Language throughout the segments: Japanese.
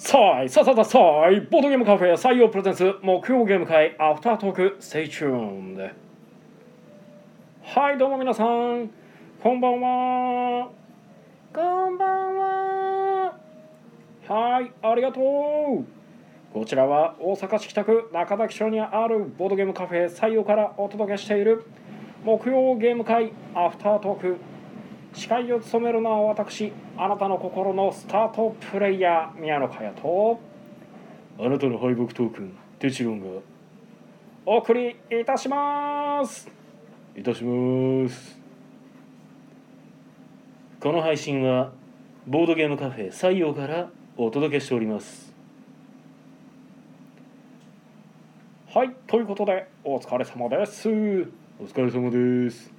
さいさあさあさあいボードゲームカフェ採用プレゼンツ木曜ゲーム会アフタートーク Stay tuned はいどうも皆さん。こんばんは。こんばんは。はいありがとう。こちらは大阪市北区中崎町にあるボードゲームカフェ採用からお届けしている木曜ゲーム会アフタートーク司会を務めるのは私あなたの心のスタートプレイヤー宮野佳代とあなたの敗北トークンテチロンがお送りいたします。いたします。この配信はボードゲームカフェ採用からお届けしております。はいということでお疲れ様です。お疲れ様です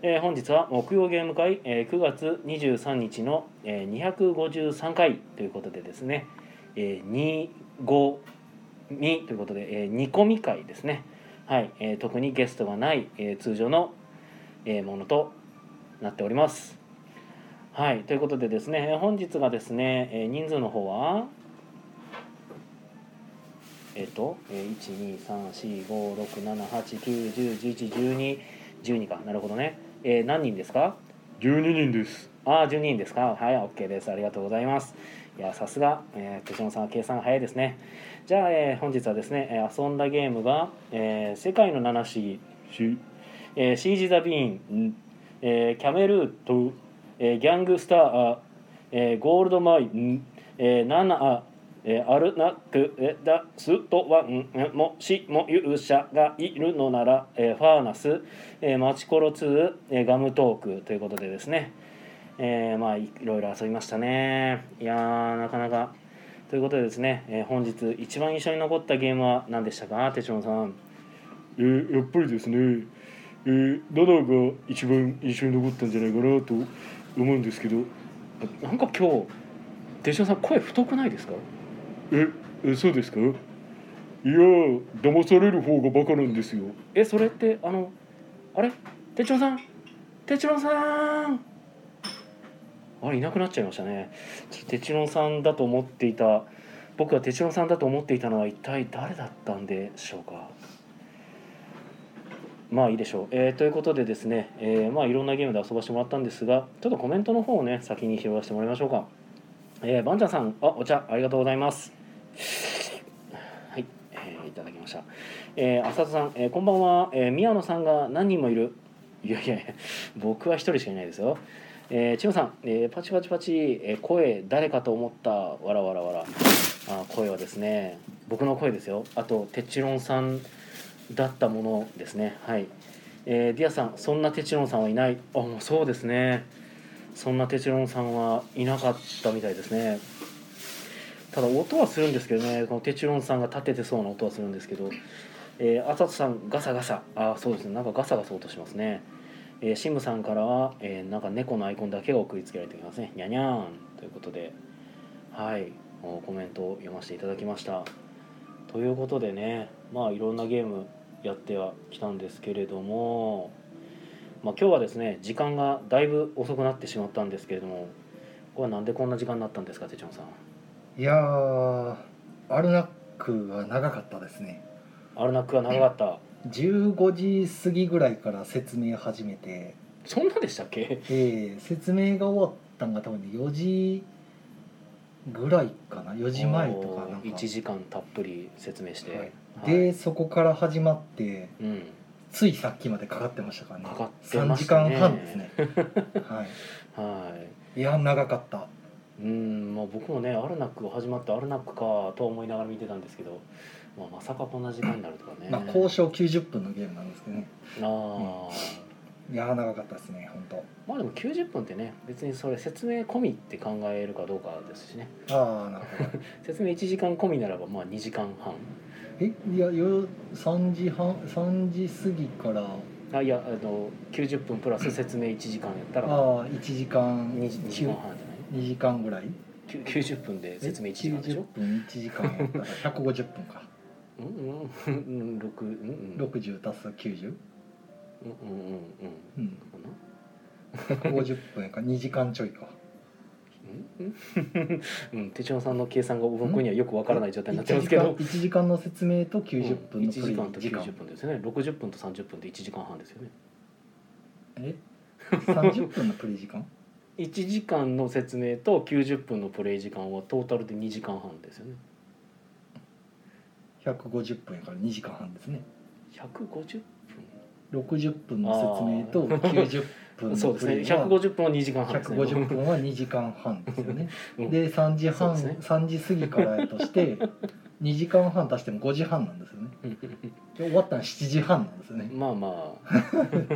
えー本日は木曜ゲーム会、えー9月23日の、えー253回ということでですね、えー、252ということで、えー、煮込み会ですね、はいえー特にゲストがない、えー通常の、えーものとなっております。はいということでですね本日がですね、えー人数の方はえっ、と、えー、12345678910111212か。なるほどね、えー何人ですか？12人です。ああ12人ですか？はい OK です。ありがとうございます。いやさすが、えー、手嶋さんは計算早いですね。じゃあ、えー本日はですねえー遊んだゲームが「えー世界の七不思議」しえーシージ・ザ・ビーン。ん、えーキャメルート、えーギャングスター、えーゴールドマイ。ン、えーナナえーアルナク、えーダストワン、えーもしも勇者がいるのなら、えーファーナス、えーマチコロ2、えーガムトークということでですね、えーまあいいろいろ遊びましたね。いやーなかなか。ということでですね、えー本日一番印象に残ったゲームは何でしたか？手嶋さん。えーやっぱりですねえー、7が一番印象に残ったんじゃないかなと思うんですけど。なんか今日手嶋さん声太くないですか？ええそうですか？いや騙される方がバカなんですよ。えそれってあのあれ？手帳さん？手帳さん！あれいなくなっちゃいましたね。ちょっと手帳さんだと思っていた僕が手帳さんだと思っていたのは一体誰だったんでしょうか？まあいいでしょう、えーということでですね、えーまあいろんなゲームで遊ばしてもらったんですがちょっとコメントの方をね先に拾わせてもらいましょうか。えー、バンちゃんさんあお茶ありがとうございます。はい、えーいただきました。えー、浅田さん、えーこんばんは、えー宮野さんが何人もいる。いやいやいや僕は一人しかいないですよ。えー、千代さん、えーパチパチパチ、えー声誰かと思った。わらわらわら。あ声はですね僕の声ですよ。あとテチロンさんだったものですね。はい、えー、ディアさんそんなテチロンさんはいない。あもうそうですね。そんなテチロンさんはいなかったみたいですね。ただ音はするんですけどねこのテチロンさんが立ててそうな音はするんですけどえー、あさとさんガサガサ。あそうですね。なんかガサガサ音しますね。えー、シムさんからは、えーなんか猫のアイコンだけが送りつけられていますね。にゃにゃーんということではい。コメントを読ませていただきました。ということでねまあいろんなゲームやってはきたんですけれどもまあ今日はですね時間がだいぶ遅くなってしまったんですけれどもこれはなんでこんな時間になったんですかてちゃんさん。いやーアルナックは長かったですね。アルナックは長かった。15時過ぎぐらいから説明始めて、そんなでしたっけ？えー説明が終わったんが多分ね4時ぐらいかな。4時前とかなんか。1時間たっぷり説明して、はい。はい。でそこから始まってうん。ついさっきまでかかってましたからね。かかって3ましたね。時間半ですね。ははい。いいや長かったうんまあ僕もねアルナックが始まってアルナックかと思いながら見てたんですけど、まあ、まさかこんな時間になるとかね、まあ交渉90分のゲームなんですけどね。あーいや長かったですね本当。まあでも90分ってね別にそれ説明込みって考えるかどうかですしね。ああなるほど。説明1時間込みならばまあ2時間半。えいやよ3時半3時過ぎから。あいやあの90分プラス説明1時間やったら。ああ1時間 2, 2時間半。じゃ2時間ぐらい？きゅ90分で説明1時間でしょ？90分1時間やったら。150分か。うんうんうん。6うんうん60足す90うんうんうんうん。うん。かな。150分やから2時間ちょいか。うん。うん。手帳さんの計算が僕にはよくわからない状態になってますけど。1時間の説明と90分の1時間と時間90分ですよね。60分と30分で1時間半ですよね。え？30分のプレイ時間？1時間の説明と90分のプレイ時間はトータルで2時間半ですよね。150分やから2時間半ですね。150 60分？の説明と90分分そうですね。のプレイは150分は2時間半ですね。150分は2時間半ですよね。うん。で3時半、ね。3時過ぎからやとして 2時間半足しても5時半なんですよね。で終わったの7時半なんですよね、まあまあ。え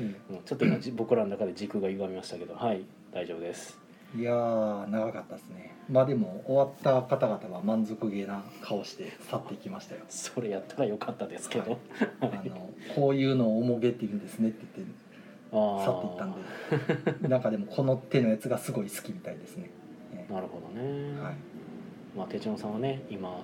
うん。ちょっと僕らの中で軸が歪みましたけど。はい大丈夫です。えいやー長かったですね。まあでも終わった方々は満足げな顔して去っていきましたよ。それやったらよかったですけど、あのこういうのを重げって言うんですねって言ってあ去っていったんで。なんかでもこの手のやつがすごい好きみたいですね、えなるほどね、えはい。まあ手帳さんはね今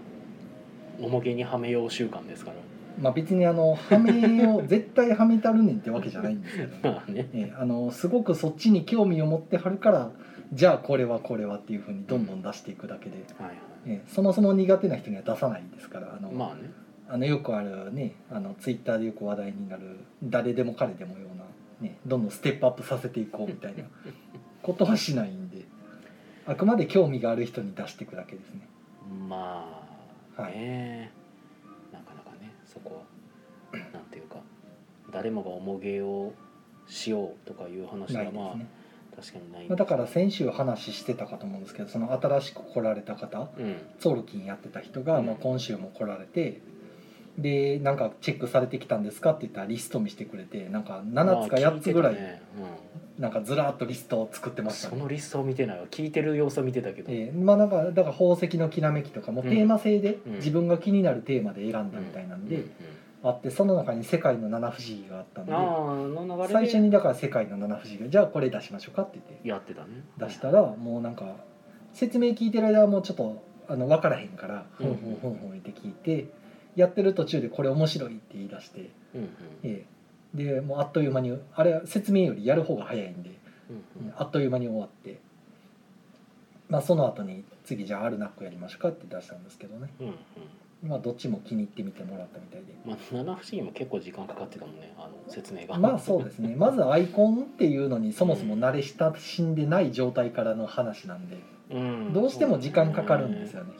重げにはめよう習慣ですからまあ別にあのはめを 絶対はめたるねんってわけじゃないんですけど、ね。まあね。ええあのすごくそっちに興味を持ってはるからじゃあこれはこれはっていうふうにどんどん出していくだけで、はいはい。ええそもそも苦手な人には出さないですからあの、まあね。あのよくあるねあのツイッターでよく話題になる誰でも彼でもような、ね、どんどんステップアップさせていこうみたいな ことはしないんであくまで興味がある人に出していくだけですね。まあはい。ね、なかなかねそこはなんていうか誰もが重げをしようとかいう話がまあね。確かにないんまあ、だから先週話してたかと思うんですけどその新しく来られた方うん。ソウルキンやってた人が、うん。まあ、今週も来られてでなんかチェックされてきたんですかって言ったらリスト見してくれてなんか7つか8つぐらい、なんかずらーっとリストを作ってうん、ましたね。そのリストを見てないわ。聞いてる様子を見てたけど、えーまあなんかだから宝石のきらめきとかもうん。テーマ性でうん。自分が気になるテーマで選んだみたいなんであってその中に世界の七不思議があったので。最初にだから世界の七不思議がじゃあこれ出しましょうかって言ってやってたね。出したらもうなんか説明聞いてる間はもうちょっとあの分からへんからふんふんふんふんって聞いてやってる途中でこれ面白いって言い出して、うんうん。ええ。でもうあっという間にあれは説明よりやる方が早いんでうんうん。あっという間に終わって、まあ、その後に次じゃあアルナックやりましょうかって出したんですけどね、うんうん。まあ、どっちも気に入ってみてもらったみたいで。まあ七不思議も結構時間かかってたもんねあの説明が。まあそうですね。まずアイコンっていうのにそもそも慣れ親しんでない状態からの話なんで、うんどうしても時間かかるんですよね。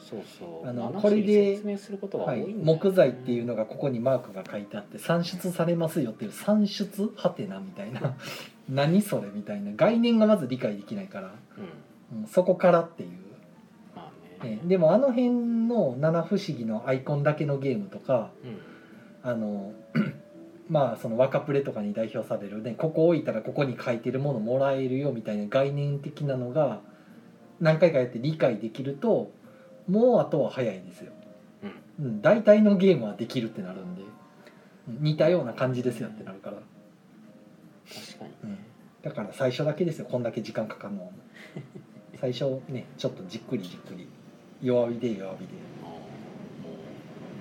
あのこれで木材っていうのがここにマークが書いてあって算出されますよっていう算出はてなみたいな。何それみたいな。概念がまず理解できないから、うん。うんそこからっていう、まあね。え。でもあの辺の七不思議のアイコンだけのゲームとかうん。あの まあその若プレとかに代表されるねここ置いたらここに書いてるものもらえるよみたいな概念的なのが何回かやって理解できるともうあとは早いですよ、うん、大体のゲームはできるってなるんでうん似たような感じですよってなるから、確かに。うん、だから最初だけですよこんだけ時間かかるのは 最初ねちょっとじっくりじっくり弱火で弱火で。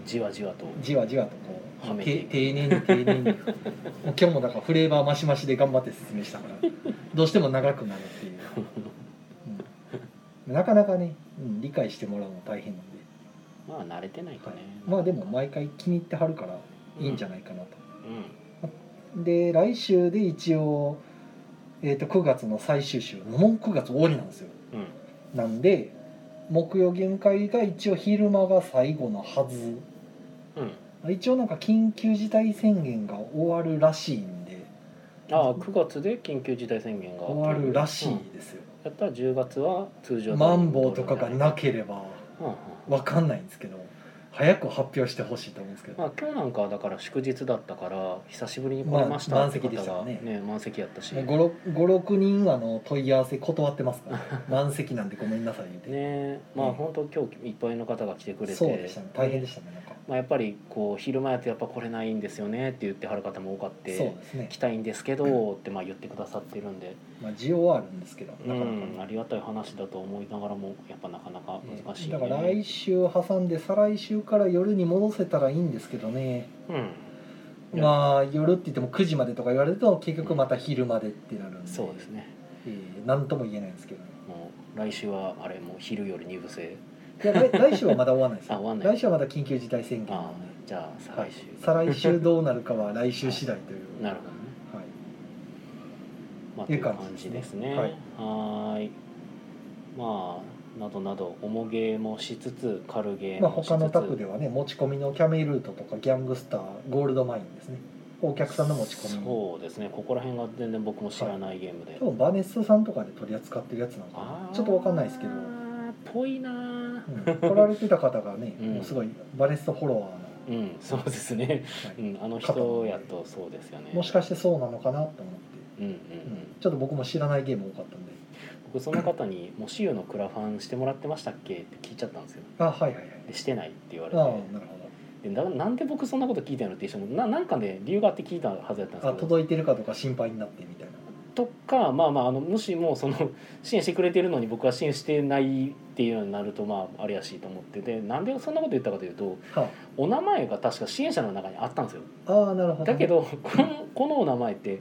じわじわと。じわじわとこうはめて丁寧に丁寧に。もう今日もだからフレーバーマシマシで頑張って説明したから。どうしても長くなるっていう、う んなかなかね、うん、理解してもらうの大変なんで、まあ慣れてないとはい。ね、まあでも毎回気に入ってはるからいいんじゃないかなと、うん。で来週で一応、えー、と9月の最終週もう9月終わりなんですよ。うん。なんで木曜限界が一応昼間が最後のはず。うん。一応なんか緊急事態宣言が終わるらしいんで。ああ9月で緊急事態宣言が終わる。らしうんいですよ、やったら10月は通常マンボウとかがなければうんうん。わかんないんですけど早く発表してほしいと思うんですけど、まあ今日なんかはだから祝日だったから久しぶりに来れましたってまあ満席でした方がよね。ね満席やったし。56人あの問い合わせ断ってますから、満席なんでごめんなさい言って、ねまあうん本当今日いっぱいの方が来てくれて。そうでしたね。大変でしたねなんか、まあ、やっぱりこう昼間やとやっぱ来れないんですよねって言ってはる方も多かって来たいんですけどってまあ言ってくださってるんで。まあ需要はあるんですけどうなかなかんありがたい話だと思いながらもやっぱなかなか難しい、ね。だから来週挟んで再来週から夜に戻せたらいいんですけどね。うん。まあ夜って言っても9時までとか言われると結局また昼までってなるんで。そうですね。えー、何とも言えないんですけどね。もう来週はあれもう昼夜二部制いや来来週はまだ終わらないですあ終わんない。来週はまだ緊急事態宣言。ああなんでじゃあ再はい。来週、再来週どうなるかは来週次第という、なるほどね。はい、まあという感じですね。はい。はーい。まあなどなど重ゲーもしつつ軽ゲーまあ、もしつつ、他のタクではね持ち込みのキャメルートとかギャングスターゴールドマインですね。お客さんの持ち込み。そうですね。ここら辺が全然僕も知らないゲームで、多分バネスさんとかで取り扱ってるやつなのかあー。なちょっとわかんないですけど、ぽいなーうん、来られてた方がね、うん。もうすごいバネストフォロワーの、うん。そうですね、はい。うん、あの人やとそうですよね。もしかしてそうなのかなと思って、うんうんうん。うん。ちょっと僕も知らないゲーム多かったんで。僕その方に「もしゆのクラファンしてもらってましたっけ?」って聞いちゃったんですよ。あはいはいはい。でしてないって言われああなてるほでななんで僕そんなこと聞いたのって一緒にななんかね理由があって聞いたはずやったんですど。あけど届いてるかとか心配になってみたいなとかまあまああのもしもその 支援してくれてるのに僕は支援してないっていうのになるとまああれやしいと思ってでなんでそんなこと言ったかというとはお名前が確か支援者の中にあったんですよ。あああなるほどね、だけどこのこのお名前って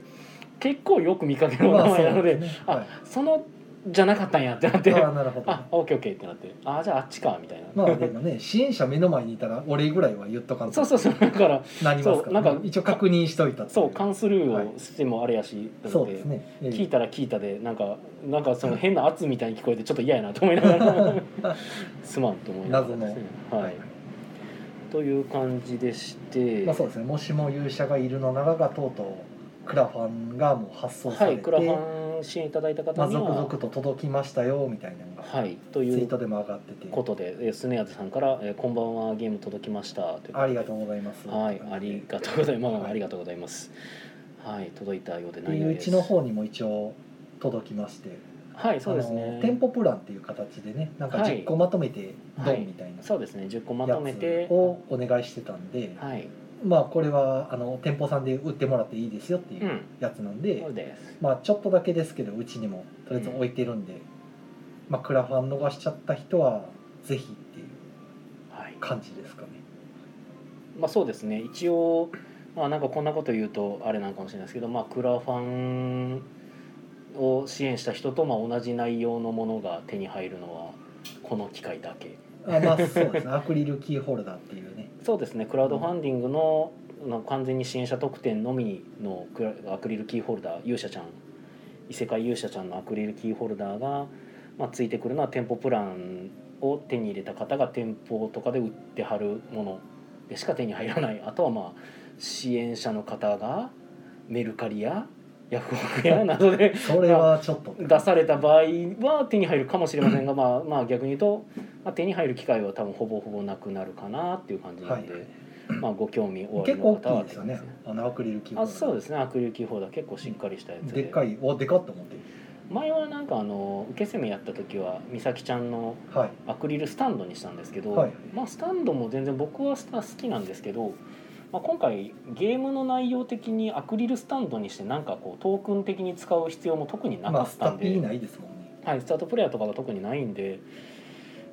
結構よく見かけるお名前なので,、まあそね。あはい。そのじゃなかったんやってなって。ああなるほど。あオッケーオッケーってなって。あじゃああっちかみたいな、まあでもね支援者目の前にいたらお礼ぐらいは言っとかんと。そうそうそう。だからなりますから、そうなんか一応確認しといたそう関数ルールをしてもあれやし、そうですね、ええ。聞いたら聞いたでなんかなんかその変な圧みたいに聞こえてちょっと嫌やなと思いながら すまんと思いながらですね。はい、という感じでして、まあそうですね。もしも勇者がいるのならがとうとうクラファンがもう発送されて、はいクラファン支援いただいたまあ、方には、続々と届きましたよみたいなのが、はいというツイートでも上がってて。ことでえースネアズさんから、えーこんばんはゲーム届きました」ありがとうございます。はいありがとうございます、はいありがとうございます。はい届いたようでで何よりです。うちの方にも一応届きまして。はいそうですあねの店舗プランっていう形でねなんかはい。10個まとめてドはいンみたいなそうですね。10個まやとめて。つをお願いしてたんで、はいまあこれはあの店舗さんで売ってもらっていいですよっていううん。やつなんで、そうです。まあちょっとだけですけどうちにもとりあえず置いてるんで、まあクラファン逃しちゃった人はぜひっていうはい。感じですかね。まあそうですね。一応まあなんかこんなこと言うとあれなんかもしれないですけどまあクラファンを支援した人とまあ同じ内容のものが手に入るのはこの機会だけ。あまあそうですね。アクリルキーホルダーっていうねそうですね。クラウドファンディングのの完全に支援者特典のみのクラアクリルキーホルダー勇者ちゃん。異世界勇者ちゃんのアクリルキーホルダーが、まあ、ついてくるのは店舗プランを手に入れた方が店舗とかで売ってはるものでしか手に入らない。あとはまあ支援者の方がメルカリやヤフオクやなどで それはちょっと。出された場合は手に入るかもしれませんが、まあ、まあ逆に言うと、まあ、手に入る機会は多分ほぼほぼなくなるかなっていう感じなんで、はいまあ、ご興味おあり結構大の方はきいですよね。あのアクリルキーホルダーあそうですね。アクリルキーホルダー結構しっかりしたやつで。でっかいおでかっと思って前はなんかあの受け攻めやった時は美咲ちゃんのはい。アクリルスタンドにしたんですけど、はい。まあスタンドも全然僕はスタ好きなんですけど、まあ、今回ゲームの内容的にアクリルスタンドにしてなんかこうトークン的に使う必要も特になまかったんで、あスタピーないですもんね。はい、スタートプレイヤーとかが特にないんで、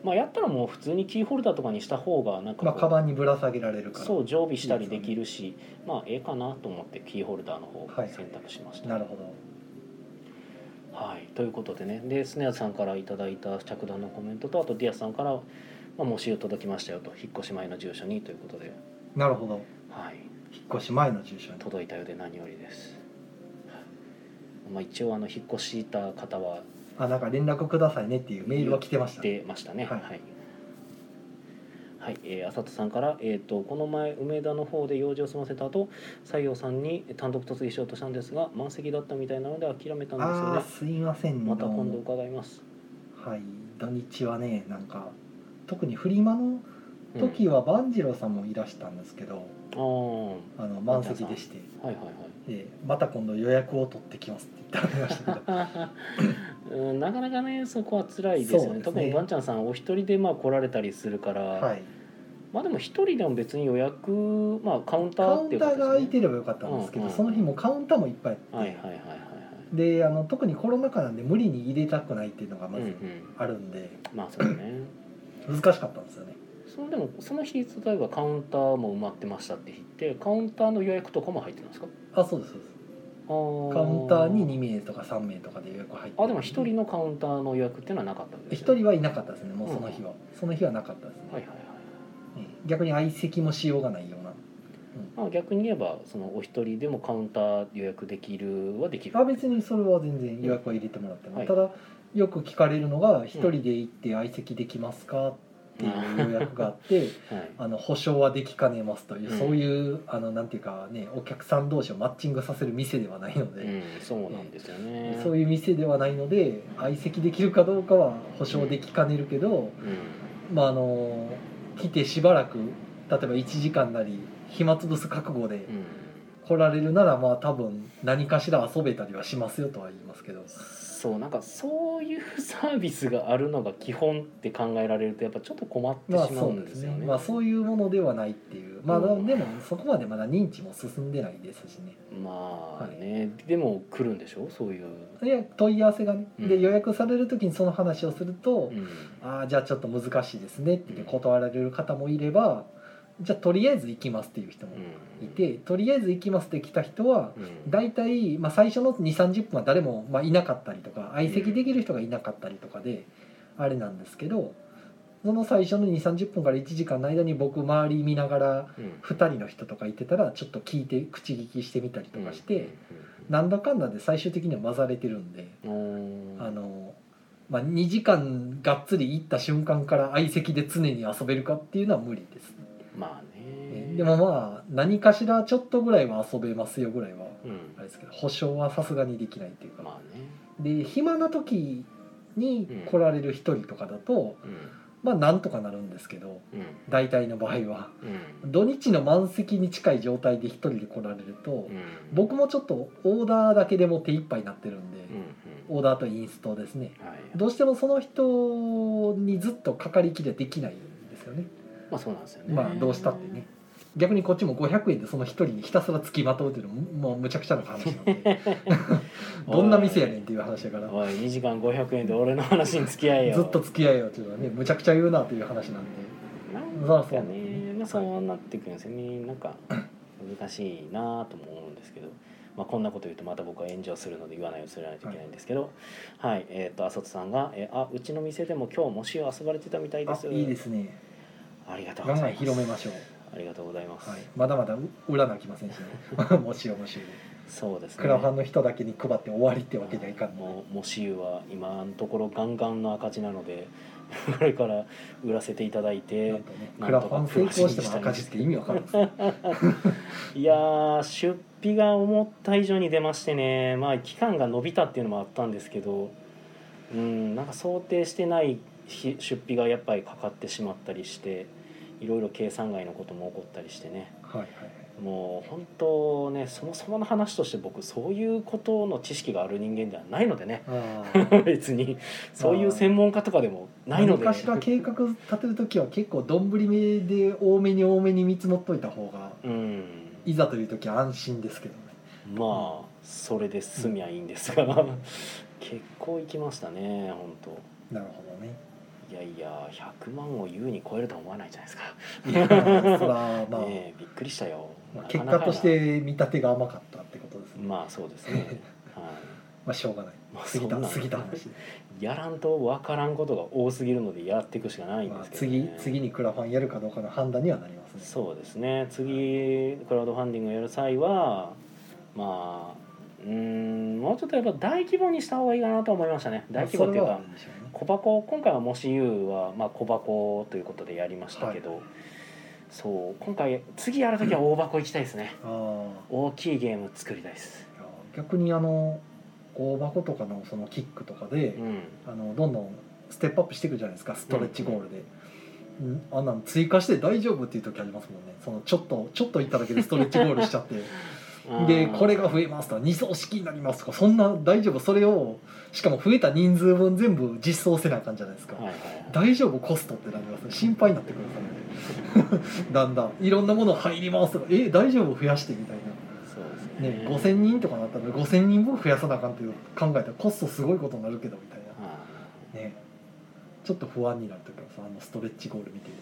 まあ、やったらもう普通にキーホルダーとかにした方がなんかまあカバンにぶら下げられるから。そう常備したりできるしまあええかなと思ってキーホルダーの方をはい。選択しました。なるほど。はい、ということでね。でスネアさんからいただいた着弾のコメントとあとディアスさんから「まあ、もし届きましたよ」と。引っ越し前の住所にということで、なるほどはい、引っ越し前の住所に。届いたようで何よりです。まあ、一応あの引っ越した方はあなんか連絡くださいねっていうメールは来てました。出ましたね。ははい。い。はい、えー、浅田さんから、えー、とこの前梅田の方で用事を済ませた後西洋さんに単独突撃しようとしたんですが満席だったみたいなので諦めたんですよね。すいません。また今度伺います。はい。土日はねなんか特にフリマのうん時は万次郎さんもいらしたんですけど、あー。あの満席でして。はいはいはい。でまた今度予約を取ってきますって言ってありましたけど。うんなかなかねそこは辛いですよね。ね。特にばんちゃんさんお一人でまあ来られたりするから、はい。まあでも一人でも別に予約まあカウンタカーっていう形ウンターが空いねてればよかったんですけど、うんうんその日もカウンターもいっぱいあって、はいはいはいはいはい。であの特にコロナ禍なんで無理に入れたくないっていうのがまずうんうん。あるんで、まあそうね。難しかったんですよねそのでもその日例えばカウンターも埋まってましたって言ってカウンターの予約とかも入ってるんですか？あそうですそうです。カウカウンターに2名とか3名とかで予約入ってあでも一人のカウンターの予約っていうのはなかったんです一人はいなかったですねもうその日は、その日はなかったですね、はいはいはいええ。逆に相席もしようがないような。まあ、逆に言えばそのお一人でもカウンター予約できるはできる。あ別にそれは全然予約は入れてもらっても、はい。ただよく聞かれるのが一人で行って相席できますか？っていう予約があってはい。あの保証はできかねますという、うん。そういうあのなんていうかねお客さん同士をマッチングさせる店ではないので、うん、そうなんですよね。そういう店ではないので相席できるかどうかは保証できかねるけど、うん。まああの来てしばらく例えば1時間なり暇つぶす覚悟でうん来られるならまあ多分何かしら遊べたりはしますよとは言いますけど。そうなんかそういうサービスがあるのが基本って考えられるとやっぱちょっと困ってまあしまそううんでですすよね。ね。まあそういうものではないっていう。まあうん。でもそこまでまだ認知も進んでないですしね。まあね、でも来るんでしょ？そういう。で問い合わせがね。でうん。予約される時にその話をするとうん「ああじゃあちょっと難しいですね」って言って断られる方もいればじゃあとりあえず行きますっていう人もいてとりあえず行きますって来た人はうん。大体、まあ、最初の2 3 0分は誰も、まあ、いなかったりとか相席できる人がいなかったりとかであれなんですけどその最初の2 3 0分から1時間の間に僕周り見ながらうん。2人の人とかいてたらちょっと聞いて口聞きしてみたりとかしてなんだかんだで最終的には混ざれてるんでうんあの、まあ、2時間がっつり行った瞬間から相席で常に遊べるかっていうのは無理です、まあね。でもまあ何かしらちょっとぐらいは遊べますよぐらいはうん。あれですけど保証はさすがにできないっていうか。まあね。で暇な時に来られる一人とかだと、うん。まあなんとかなるんですけどうん。大体の場合は。うん。土日の満席に近い状態で一人で来られると、うん。僕もちょっとオーダーだけでも手一杯になってるんで、うんオーダーとインストですね。うんはい。どうしてもその人にずっとかかりきりはできないまあそうなんですよね。まあどうしたってね。逆にこっちも500円でその一人にひたすら付きまとうっていうのももうむちゃくちゃな話なんで。どんな店やねんっていう話だから。おい2時間500円で俺の話に付き合えよ。ずっと付き合えよっていうのはねむちゃくちゃ言うなっていう話なんで。なんかね、まあ、そうなってくるんですよね、なんか難しいなとも思うんですけど、まあ、こんなこと言うとまた僕は炎上するので言わないようにするないといけないんですけど。はい、えっ、とあそつさんが、えーあうちの店でも今日もし遊ばれてたみたいです。あいいですねありがとうガンガンございます。広めましょう、ありがとうございます、はい、まだまだ裏なきませんしね。もしよもしよそうですね。クラファンの人だけに配って終わりってわけにはいかんのもうもしゆは今のところガンガンの赤字なので これから売らせていただいてねクラファン成功しても赤字って意味わかるんですかいやー出費が思った以上に出ましてね。まあ期間が伸びたっていうのもあったんですけどうんなんか想定してないひ出費がやっぱりかかってしまったりしていろいろ計算外のことも起こったりしてね。はいはいもう本当ねそもそもの話として僕そういうことの知識がある人間ではないのでね。あ 別にそういう専門家とかでもあないので。何かしら計画立てる時は結構どんぶり目で多めに多めに見積もっといた方がうん。いざという時は安心ですけどね。まあそれで済みゃいいんですが。結構行きましたね本当。なるほどねいやいや100万を優に超えるとは思わないじゃないですか、まあ、ねえびっくりしたよ。結果として見立てが甘かったってことですね、まあそうですね。はい。まあしょうがない。まあ過ぎた過ぎた話。で、やらんと分からんことが多すぎるのでやっていくしかないんまあです、けど、ね。次次にクラファンやるかどうかの判断にはなりますね。そうですね。次クラウドファンディングやる際はまあうーんもうちょっとやっぱ大規模にした方がいいかなと思いましたね。大規模っていうか小箱。今回はもし U はまあ小箱ということでやりましたけど、そう今回次やるときは大箱行きたいですね。あ大きいゲーム作りたいです。あ逆にあの大箱とかのそのキックとかで、うん。あのどんどんステップアップしていくじゃないですかストレッチゴールで、うん。あんなん追加して大丈夫っていう時ありますもんね。そのちょっとちょっと行っただけでストレッチゴールしちゃってでこれが増えますとか2層式になりますとかそんな大丈夫。それをしかも増えた人数分全部実装せなあかんじゃないですか、はいはいはい。大丈夫コストってなりますね。心配になってくるんですよね。だんだん。いろんなもの入りますとかえ大丈夫増やしてみたいな。そうですね。ね、5,000人とかなったら5,000人分増やさなあかんっていう考えたらコストすごいことになるけどみたいな。はね。ちょっと不安になる時はさあのストレッチゴール見てるい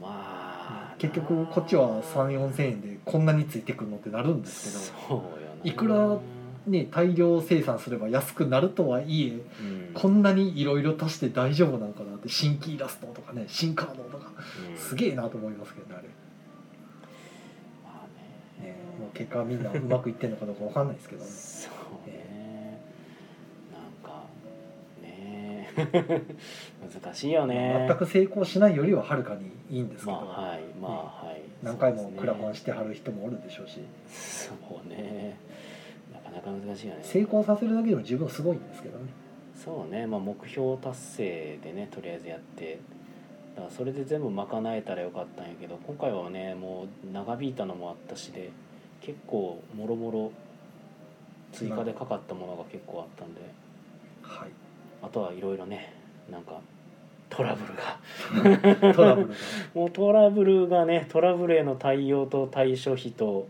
まあと結局こっちは3 4千円でこんなについてくるのってなるんですけどいくらね大量生産すれば安くなるとはいえうん。こんなにいろいろ足して大丈夫なのかなって新規イラストとかね新カードとかうん。すげえなと思いますけどねあれ、まあね。ね、もう結果みんなうまくいってんのかどうかわかんないですけどね 難しいよね。全く成功しないよりははるかにいいんですけど、まあはいまあはい。何回もクラファンしてはる人もおるでしょうし。そうね。なかなか難しいよね。成功させるだけでも十分すごいんですけどね。そうね、まあ、目標達成でねとりあえずやって。だからそれで全部賄えたらよかったんやけど今回はねもう長引いたのもあったしで結構もろもろ追加でかかったものが結構あったんで。はいあとはいろいろねなんかトラブルが。トラブルが。もうトラブルがねトラブルへの対応と対処費と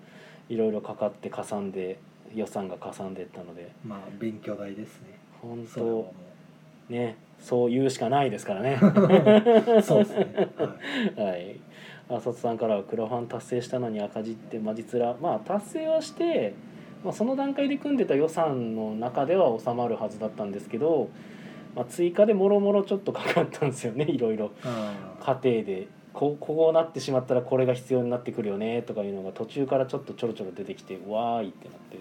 いろいろかかってかさんで予算がかさんでったので。まあ勉強代ですね。本当ねそう言うしかないですからね。う そうですね、はい。はい、さんからはクラファン達成したのに赤字ってマジつらまあ達成はして、まあ、その段階で組んでた予算の中では収まるはずだったんですけど、まあ、追加でもろもろちょっとかかったんですよね いろいろ。あ家庭で。ここうなってしまったらこれが必要になってくるよねとかいうのが途中からちょっとちょろちょろ出てきてわーいってなって。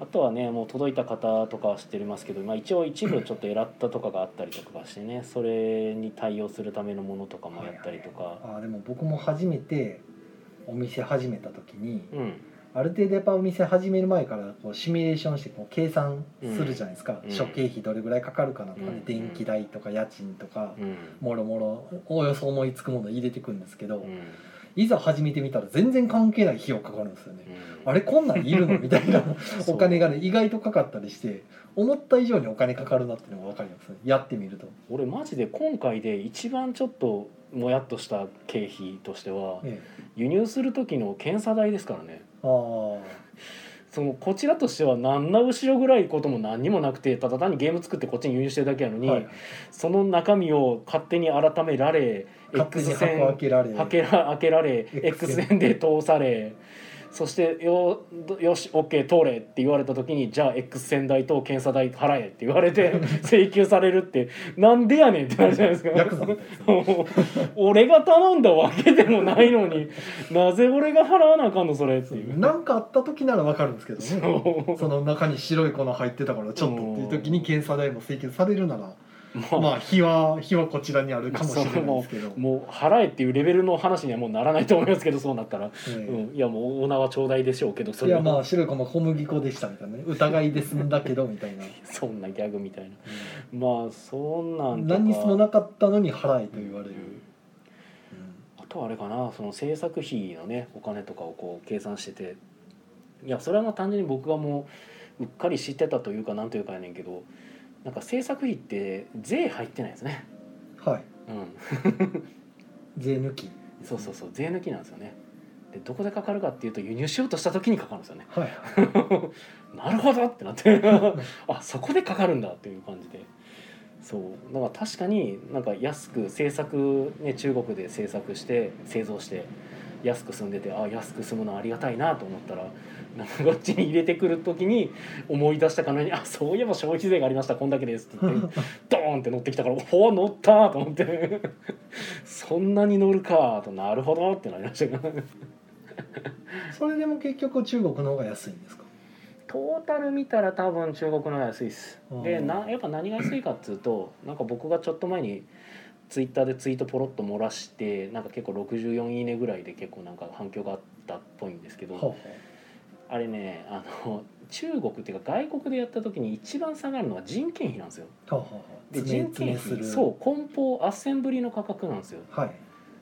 あとはねもう届いた方とかは知ってますけど、まあ、一応一部ちょっとエラったとかがあったりとかしてね それに対応するためのものとかもやったりとか、あでも僕も初めてお店始めた時にうんある程度やっぱお店始める前からこうシミュレーションしてこう計算するじゃないですか、うん。諸経費どれぐらいかかるかなとかね、うん。電気代とか家賃とかうん。もろもろおおよそ思いつくもの入れてくんですけど、うん。いざ始めてみたら全然関係ない費用かかるんですよね。うん。あれこんなんいるの？みたいな。お金がね意外とかかったりして思った以上にお金かかるなっていうのが分かりますね。やってみると。俺マジで今回で一番ちょっともやっとした経費としてはえ。輸入する時の検査代ですからねそのこちらとしては何の後ろぐらいことも何にもなくてただ単にゲーム作ってこっちに輸入してるだけやのに、あはい、その中身を勝手に改められ X 箱開線けられ。開けられ X 線で通されそしてよよし OK 通れって言われた時にじゃあ X 線代と検査代払えって言われて 請求されるってなんでやねんってなるじゃないですか。俺が頼んだわけでもないのになぜ俺が払わなあかんのそれっていう。なんかあった時なら分かるんですけどね。その中に白い粉入ってたからちょっとっていう時に検査代も請求されるならまあまあ日は日はこちらにあるかもしれないですけど、もう払えっていうレベルの話にはもうならないと思いますけどそうなったら、えうん、いやもうお縄ちょうだいでしょうけどそれいやまあ白い粉小麦粉でしたみたいな。ね疑いで済んだけどみたいな、そんなギャグみたいな。まあそんなん何にもなかったのに払えと言われる、あとはあれかなその制作費のねお金とかをこう計算してて。いやそれはまあ単純に僕がもううっかり知ってたというかなんというかやねんけどなんか制作費って税入ってないですね。はい。うん。税抜き。そうそうそう。税抜きなんですよね。でどこでかかるかっていうと輸入しようとした時にかかるんですよね。はい。なるほどってなって。あそこでかかるんだっていう感じで。そう。だから確かになんか安く制作ね中国で制作して製造して安く住んでてあ安く住むのありがたいなと思ったらこっちに入れてくる時に思い出したかのように「あそういえば消費税がありましたこんだけです」って言って ドーンって乗ってきたから「おお乗った!」と思って。そんなに乗るかとなるほどってなりましたけど。それでも結局中国の方が安いんですか？トータル見たら多分中国の方が安いです。うんでなやっぱ何が安いかっつうとなんか僕がちょっと前にツイッターでツイートポロッと漏らしてなんか結構64いいねぐらいで結構なんか反響があったっぽいんですけど、はあれねあの中国っていうか外国でやった時に一番下がるのは人件費なんですよ。あはあはあ。で人件費そう梱包アッセンブリの価格なんですよ。はい、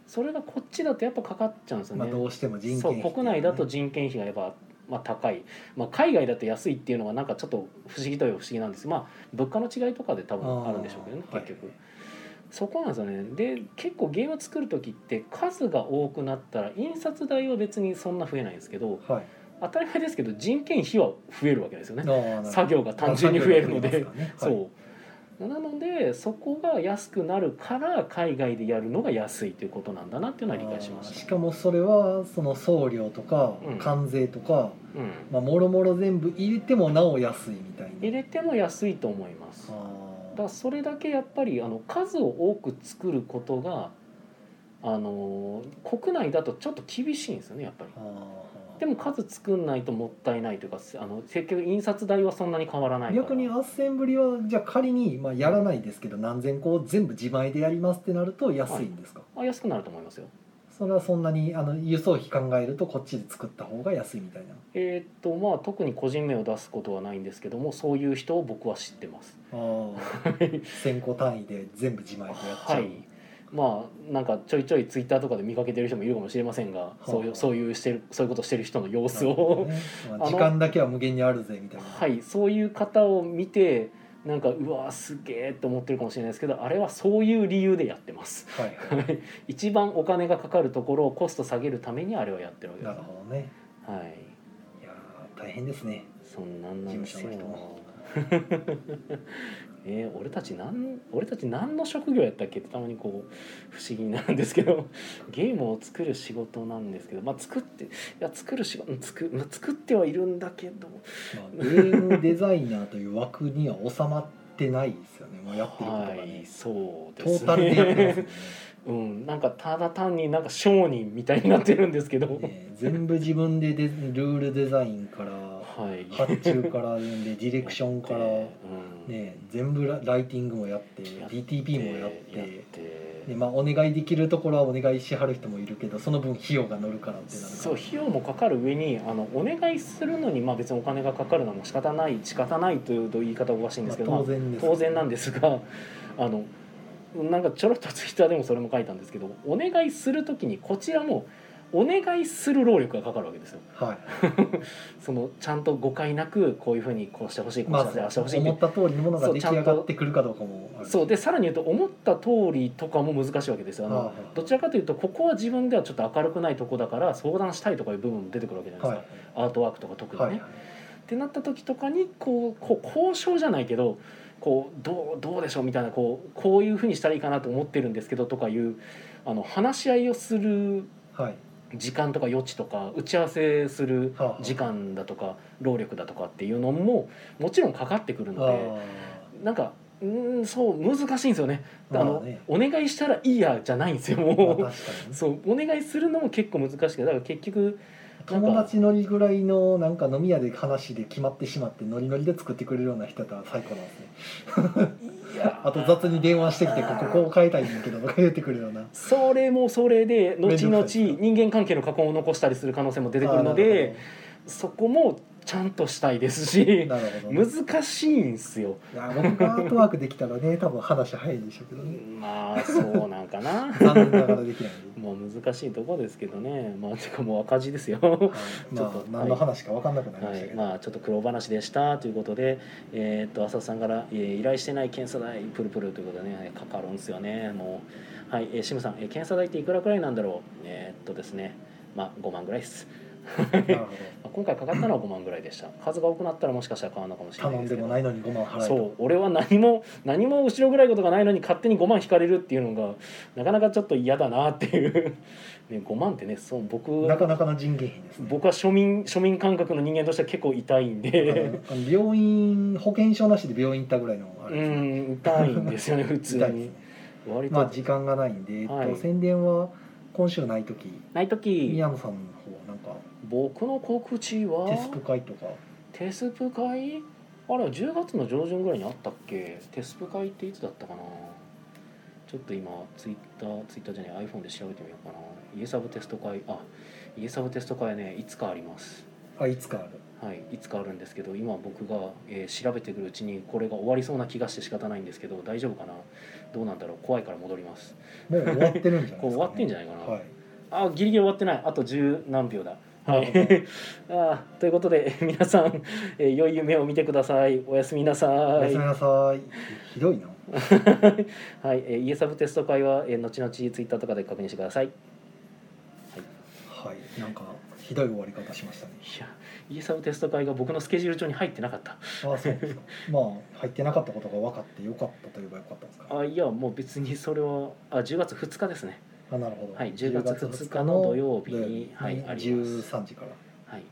それがこっちだとやっぱかかっちゃうんですよね、まあどうしても人件そう費ってい国内だとね。人件費がやっぱ、まあ、高い、まあ、海外だと安いっていうのはなんかちょっと不思議という不思議なんです。まあ物価の違いとかで多分あるんでしょうけどね結局、そこなんですよね。で結構ゲーム作る時って数が多くなったら印刷代は別にそんな増えないんですけどはい当たり前ですけど人件費は増えるわけですよね。作業が単純に増えるので、まあ作業が増えますからねそう。なのでそこが安くなるから海外でやるのが安いということなんだなっていうのは理解しまし。したかもそれはその送料とかうん。関税とか、うん、まあもろもろ全部入れてもなお安いみたいな。入れても安いと思います。だかあらそれだけやっぱりあの数を多く作ることがあの国内だとちょっと厳しいんですよねやっぱり。でも数作んないともったいないというかあの結局印刷代はそんなに変わらない逆にアッセンブリはじゃあ仮に、まあ、やらないですけど何千個を全部自前でやりますってなると安いんですか、あ安くなると思いますよ。それはそんなにあの輸送費考えるとこっちで作った方が安いみたいなえーっとまあ特に個人名を出すことはないんですけどもそういう人を僕は知ってます。あー 1000個単位で全部自前でやっちゃう、はい。まあなんかちょいちょいツイッターとかで見かけてる人もいるかもしれませんが、そういうそういうしてるそういうことしてる人の様子を、ね。時間だけは無限にあるぜみたいな、はい。そういう方を見てなんかうわすげえって思ってるかもしれないですけどあれはそういう理由でやってます。はい。はい。一番お金がかかるところをコスト下げるためにあれはやってるわけです。なる。ほどね。はい。いやー大変ですね。そんなんなんですよ。えー俺たちなん俺たち何の職業やったっけ？ってたまにこう不思議なんですけど。ゲームを作る仕事なんですけど。まあ作っていや作る仕事うん作まあ作ってはいるんだけど。まあ、ゲームデザイナーという枠には収まってないですよね。もうやってることがはねい、そうトですータルでやってますね。うんなんかただ単になんか商人みたいになってるんですけど、ね全部自分でデルールデザインからはい。発注からでディレクションから、うん。ね、全部ラライティングもやって DTP もやって。でまあ、お願いできるところはお願いしはる人もいるけどその分費用が乗るからってなるそう費用もかかる上にあのお願いするのにまあ別にお金がかかるのも仕方ない仕方ないというと言い方おかしいんですけど、まあまあ当然です当然なんですがあのなんかちょろっとツイッターでもそれも書いたんですけどお願いする時にこちらもお願いする労力がかかるわけですよ。はい。そのちゃんと誤解なくこういうふうにこうしてほしいこうましてほしいああしてほしい思った通りのものが出来上がってくるかどうかもそう。でさらに言うと思った通りとかも難しいわけですよ。あの、はいはいどちらかというとここは自分ではちょっと明るくないとこだから相談したいとかいう部分も出てくるわけじゃないですか、はいアートワークとか特にね。はい。ってなった時とかにこうこう交渉じゃないけどこうどうどうでしょうみたいなこうこういうふうにしたらいいかなと思ってるんですけどとかいうあの話し合いをするはい時間とか余地とか打ち合わせする時間だとか労力だとかっていうのももちろんかかってくるのであなんかうーんそう難しいんですよね。あのまあねお願いしたらいいやじゃないんですよもう。そうお願いするのも結構難しくてだから結局友達乗りぐらいのなんか飲み屋で話で決まってしまってノリノリで作ってくれるような人だったら最高なんですね。あと雑に電話してきてこここう変えたいんだけどとか言ってくるような。それもそれで後々人間関係の過去を残したりする可能性も出てくるのでそこもちゃんとしたいですしね、難しいんすよ。いや僕がアートワークできたらね多分話早いんでしょうけどね。まあそうなんかな。残念ながらできない。んで、もう難しいとこですけどね。まあてかもう赤字ですよ。はい、ちょまあっと何の話か分かんなくなりまはい、したけど、まあちょっと苦労話でしたということで、えーっと浅田さんから、えー依頼してない検査代プルプルということでねかかるんですよね。もうはい、えー、シムさん、えー検査代っていくらくらいなんだろう。えーっとですね。まあ5万ぐらいです 今回かかったのは5万ぐらいでした。数が多くなったらもしかしたら変わるのかもしどれないですけど。頼んでもないのに5万払えと。そう俺は何も何も後ろぐらいことがないのに勝手に5万引かれるっていうのがなかなかちょっと嫌だなっていう、ね、5万ってねそう僕なかなかの人件費ですね。僕は庶民庶民感覚の人間としては結構痛いんで。病院保険証なしで病院行ったぐらいのあうれですね。ん痛いんですよね 普通に。割と、まあ時間がないんで、えっはい。と、宣伝は今週ない時？ない時。宮野さんの方なんか僕の告知は？テスプ会とか。テスプ会？あれは10月の上旬ぐらいにあったっけ？テスプ会っていつだったかな？ちょっと今ツイッターツイッターじゃない iPhone で調べてみようかな。イエサブテスト会？あイエサブテスト会はねいつかあります。あいつかある。はい、いつかあるんですけど今僕が、えー調べてくるうちにこれが終わりそうな気がして仕方ないんですけど大丈夫かな？どうなんだろう？怖いから戻ります。もう終わってるんじゃないですか、ね、こう終わってんじゃないかな。はい。あギリギリ終わってない。あと十何秒だはい。あーということで 皆さん、えー良い夢を見てください。おやすみなさい。おやすみなさい。ひどいな。はい、えー、イエサブテスト会は、えー後々ツイッターとかで確認してください。はい。なんかひどい終わり方しましたね。いやイエサブテスト会が僕のスケジュール帳に入ってなかった。ああそうですか。まあ入ってなかったことが分かってよかったと言えばよかったんですか。あいやもう別にそれはあ10月2日ですねあなるほど。はい10月2日の土曜日にはいあります。13時から。はい。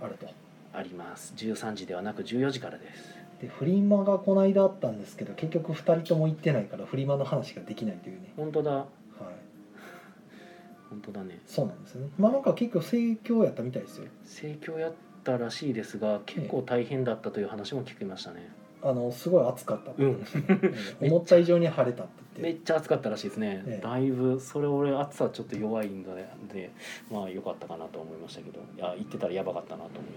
あると。あります。13時ではなく14時からです。でフリマがこの間あったんですけど結局2人とも行ってないからフリマの話ができないというね。本当だ。はい。本当だね。そうなんですよね。まあなんか結構盛況やったみたいですよ。盛況やったらしいですが結構大変だったという話も聞きましたね。あのすごい暑かったうんええ 思った以上に晴れたってめ言っちゃ暑かったらしいですね、ええ。だいぶそれ俺暑さちょっと弱いんででまあ良かったかなと思いましたけど。いや行ってたらやばかったなと思い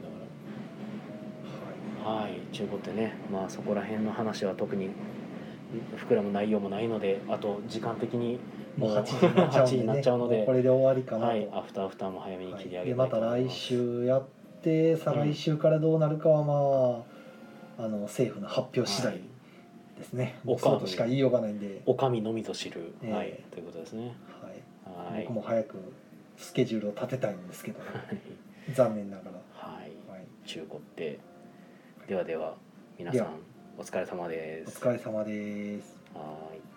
ながら。はい。中古ってねまあそこら辺の話は特に膨らむ内容もないのであと時間的にもうもう8時になっちゃうん8時で,、にね、なっちゃうのでもこれで終わりかなと、はい。アフターアフターも早めにはい切り上げでまたたい。ます、来週やって再来週からどうなるかはまああの政府の発表次第。はいですね、おそうとしか言いようがないんで、お上のみぞ知る、ええ。はい。ということですね。はい。はい。僕も早くスケジュールを立てたいんですけど、はい。残念ながら、はい。はい、中古って。ではでは皆さんお疲れ様でおす疲れ様です。はい